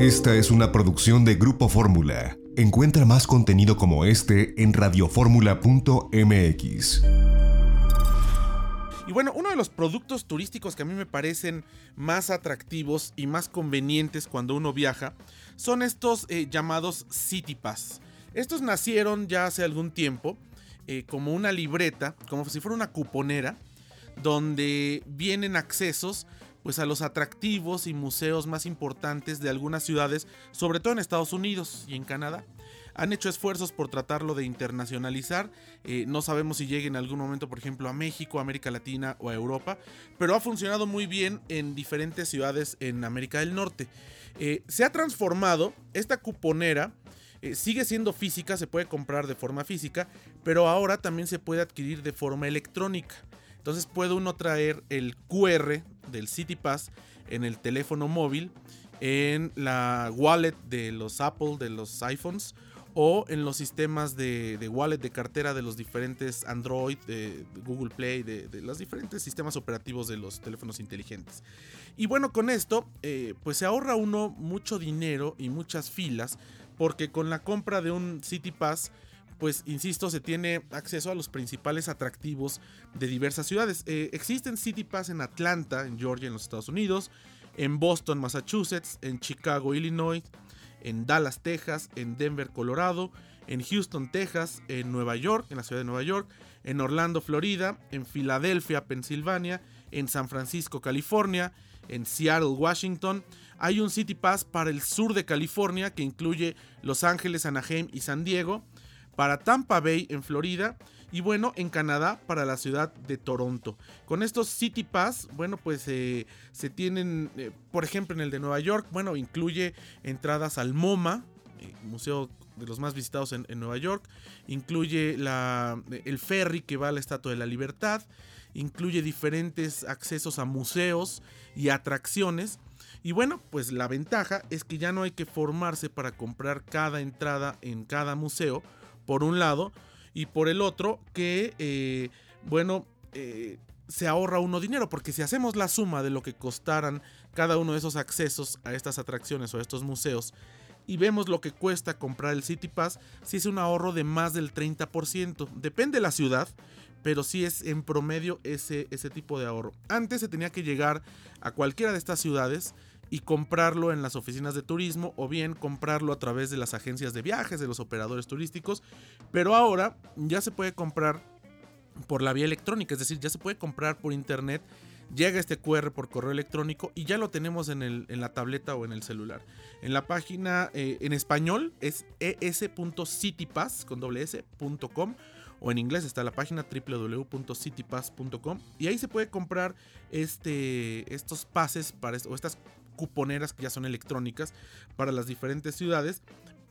Esta es una producción de Grupo Fórmula. Encuentra más contenido como este en radioformula.mx. Y bueno, uno de los productos turísticos que a mí me parecen más atractivos y más convenientes cuando uno viaja son estos eh, llamados City Pass. Estos nacieron ya hace algún tiempo eh, como una libreta, como si fuera una cuponera, donde vienen accesos pues a los atractivos y museos más importantes de algunas ciudades, sobre todo en Estados Unidos y en Canadá. Han hecho esfuerzos por tratarlo de internacionalizar. Eh, no sabemos si llegue en algún momento, por ejemplo, a México, América Latina o a Europa, pero ha funcionado muy bien en diferentes ciudades en América del Norte. Eh, se ha transformado esta cuponera. Eh, sigue siendo física, se puede comprar de forma física, pero ahora también se puede adquirir de forma electrónica. Entonces puede uno traer el QR del City Pass en el teléfono móvil, en la wallet de los Apple, de los iPhones o en los sistemas de, wallet de cartera de los diferentes Android, de, Google Play, de, los diferentes sistemas operativos de los teléfonos inteligentes. Y bueno, con esto, eh, pues se ahorra uno mucho dinero y muchas filas, porque con la compra de un City Pass, pues insisto, se tiene acceso a los principales atractivos de diversas ciudades. Eh, existen City Pass en Atlanta, en Georgia, en los Estados Unidos, en Boston, Massachusetts, en Chicago, Illinois, en Dallas, Texas, en Denver, Colorado, en Houston, Texas, en Nueva York, en la ciudad de Nueva York, en Orlando, Florida, en Filadelfia, Pensilvania, en San Francisco, California, en Seattle, Washington. Hay un City Pass para el sur de California que incluye Los Ángeles, Anaheim y San Diego para Tampa Bay en Florida y bueno, en Canadá para la ciudad de Toronto. Con estos City Pass, bueno, pues eh, se tienen, eh, por ejemplo, en el de Nueva York, bueno, incluye entradas al MoMA, eh, museo de los más visitados en, Nueva York, incluye la, el ferry que va a la Estatua de la Libertad, incluye diferentes accesos a museos y atracciones. Y bueno, pues la ventaja es que ya no hay que formarse para comprar cada entrada en cada museo, por un lado, y por el otro que, eh, bueno, eh, se ahorra uno dinero, porque si hacemos la suma de lo que costaran cada uno de esos accesos a estas atracciones o a estos museos, y vemos lo que cuesta comprar el City Pass, si es un ahorro de más del 30%. Depende de la ciudad, pero sí es en promedio ese, ese tipo de ahorro. Antes se tenía que llegar a cualquiera de estas ciudades y comprarlo en las oficinas de turismo o bien comprarlo a través de las agencias de viajes, de los operadores turísticos. Pero ahora ya se puede comprar por la vía electrónica, es decir, ya se puede comprar por internet. Llega este QR por correo electrónico y ya lo tenemos en, el, en la tableta o en el celular. En la página eh, en español es es.citypass con o en inglés está la página www.citypass.com y ahí se puede comprar este, estos pases para, o estas cuponeras que ya son electrónicas para las diferentes ciudades.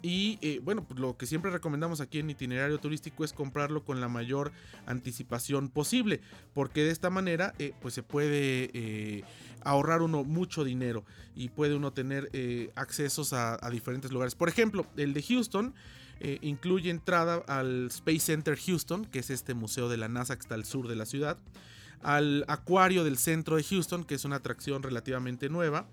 Y eh, bueno, pues lo que siempre recomendamos aquí en itinerario turístico es comprarlo con la mayor anticipación posible, porque de esta manera eh, pues se puede eh, ahorrar uno mucho dinero y puede uno tener accesos a, a, diferentes lugares. Por ejemplo, el de Houston incluye entrada al Space Center Houston, que es este museo de la NASA que está al sur de la ciudad, al acuario del centro de Houston, que es una atracción relativamente nueva,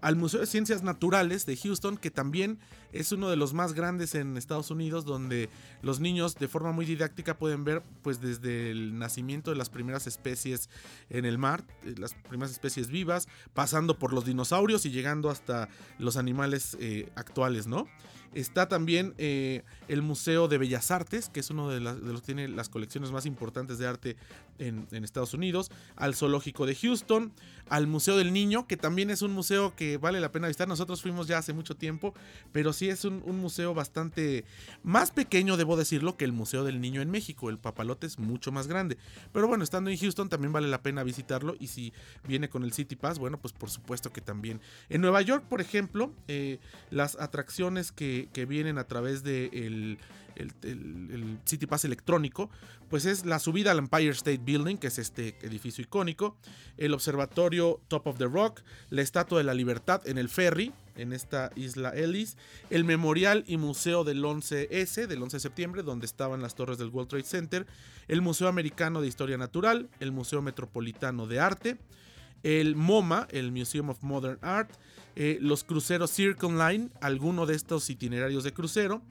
al Museo de Ciencias Naturales de Houston, que también es uno de los más grandes en Estados Unidos, donde los niños de forma muy didáctica pueden ver pues desde el nacimiento de las primeras especies en el mar, eh, las primeras especies vivas, pasando por los dinosaurios y llegando hasta los animales eh, actuales, ¿no? Está también eh, el Museo de Bellas Artes, que es uno de, los que tiene las colecciones más importantes de arte en, Estados Unidos, al Zoológico de Houston, al Museo del Niño, que también es un museo que vale la pena visitar. Nosotros fuimos ya hace mucho tiempo, pero sí es un, museo bastante más pequeño, debo decirlo, que el Museo del Niño en México. El papalote es mucho más grande. Pero bueno, estando en Houston también vale la pena visitarlo y si viene con el City Pass, bueno, pues por supuesto que también. En Nueva York, por ejemplo, eh, las atracciones que que, vienen a través del de el, City Pass electrónico, pues es la subida al Empire State Building, que es este edificio icónico, el observatorio Top of the Rock, la Estatua de la Libertad en el ferry, en esta isla Ellis, el Memorial y Museo del 11S, del 11 de septiembre, donde estaban las torres del World Trade Center, el Museo Americano de Historia Natural, el Museo Metropolitano de Arte, el MoMA, el Museum of Modern Art, eh, los cruceros Circle Line, alguno de estos itinerarios de crucero,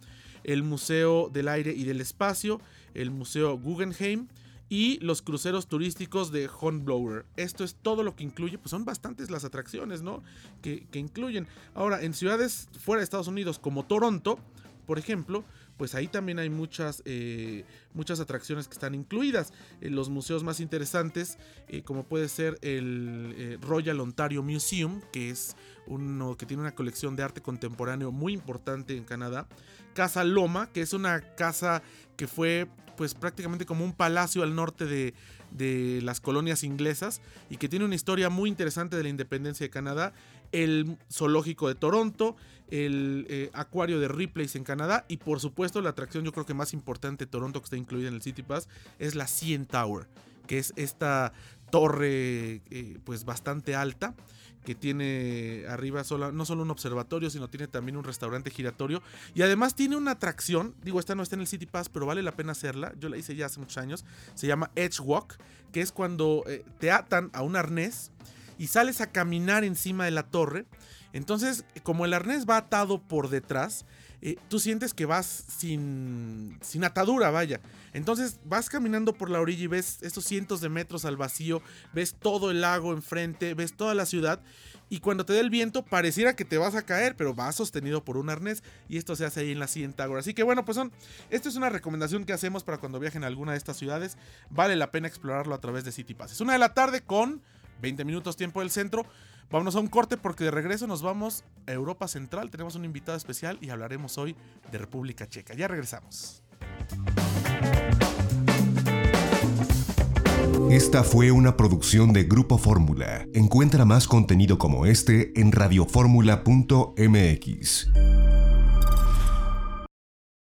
el Museo del Aire y del Espacio, el Museo Guggenheim y los cruceros turísticos de Hornblower. Esto es todo lo que incluye, pues son bastantes las atracciones, ¿no? Que, que incluyen. Ahora, en ciudades fuera de Estados Unidos como Toronto, por ejemplo, pues ahí también hay muchas, eh, muchas atracciones que están incluidas. En los museos más interesantes, eh, como puede ser el eh, Royal Ontario Museum, que es uno que tiene una colección de arte contemporáneo muy importante en Canadá. Casa Loma, que es una casa que fue pues prácticamente como un palacio al norte de, de las colonias inglesas y que tiene una historia muy interesante de la independencia de Canadá. El zoológico de Toronto, el eh, acuario de Ripley en Canadá y por supuesto la atracción yo creo que más importante de Toronto que está incluida en el City Pass es la CN Tower, que es esta torre eh, pues bastante alta que tiene arriba no solo un observatorio, sino tiene también un restaurante giratorio. Y además tiene una atracción, digo, esta no está en el City Pass, pero vale la pena hacerla. Yo la hice ya hace muchos años. Se llama Edge Walk, que es cuando eh, te atan a un arnés y sales a caminar encima de la torre. Entonces, como el arnés va atado por detrás, eh, tú sientes que vas sin, sin atadura, vaya. Entonces vas caminando por la orilla y ves estos cientos de metros al vacío, ves todo el lago enfrente, ves toda la ciudad. Y cuando te da el viento, pareciera que te vas a caer, pero vas sostenido por un arnés. Y esto se hace ahí en la Tower. Así que bueno, pues son. Esto es una recomendación que hacemos para cuando viajen a alguna de estas ciudades. Vale la pena explorarlo a través de City Pass. Es una de la tarde con 20 minutos tiempo del centro. Vámonos a un corte porque de regreso nos vamos a Europa Central. Tenemos un invitado especial y hablaremos hoy de República Checa. Ya regresamos. Esta fue una producción de Grupo Fórmula. Encuentra más contenido como este en radioformula.mx.